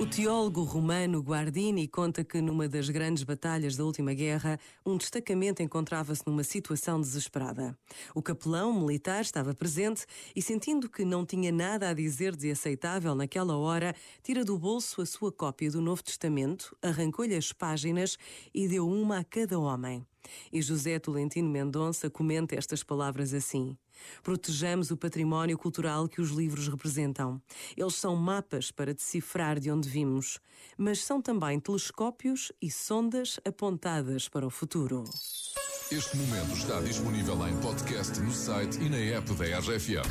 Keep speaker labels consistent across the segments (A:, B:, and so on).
A: O teólogo romano Guardini conta que numa das grandes batalhas da última guerra, um destacamento encontrava-se numa situação desesperada. O capelão militar estava presente e, sentindo que não tinha nada a dizer de aceitável naquela hora, tira do bolso a sua cópia do Novo Testamento, arrancou-lhe as páginas e deu uma a cada homem. E José Tolentino Mendonça comenta estas palavras assim: Protejamos o património cultural que os livros representam. Eles são mapas para decifrar de onde vimos, mas são também telescópios e sondas apontadas para o futuro.
B: Este momento está disponível em podcast no site e na app da RFM.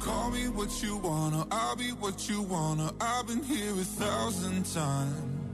C: Call me what you wanna, I'll be what you wanna. I've been here a thousand times.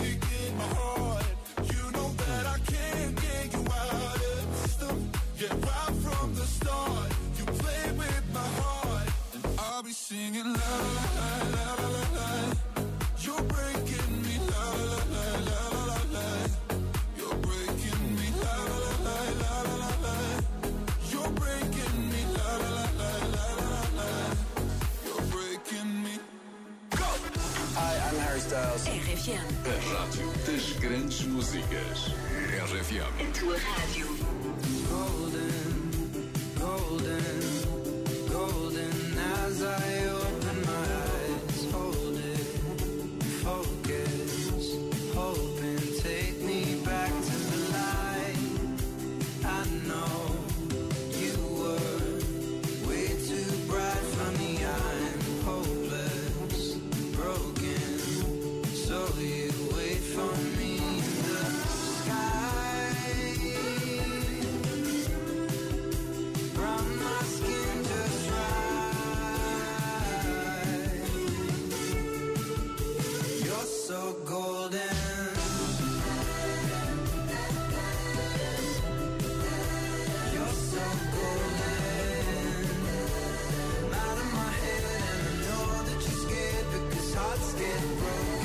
D: Hi, I'm Harry Styles.
A: RFM,
B: A rádio das grandes músicas. RFM.
A: a tua rádio.
E: golden, golden, golden as I You're so golden. Out of my head, and I know that you're scared because hearts get broken.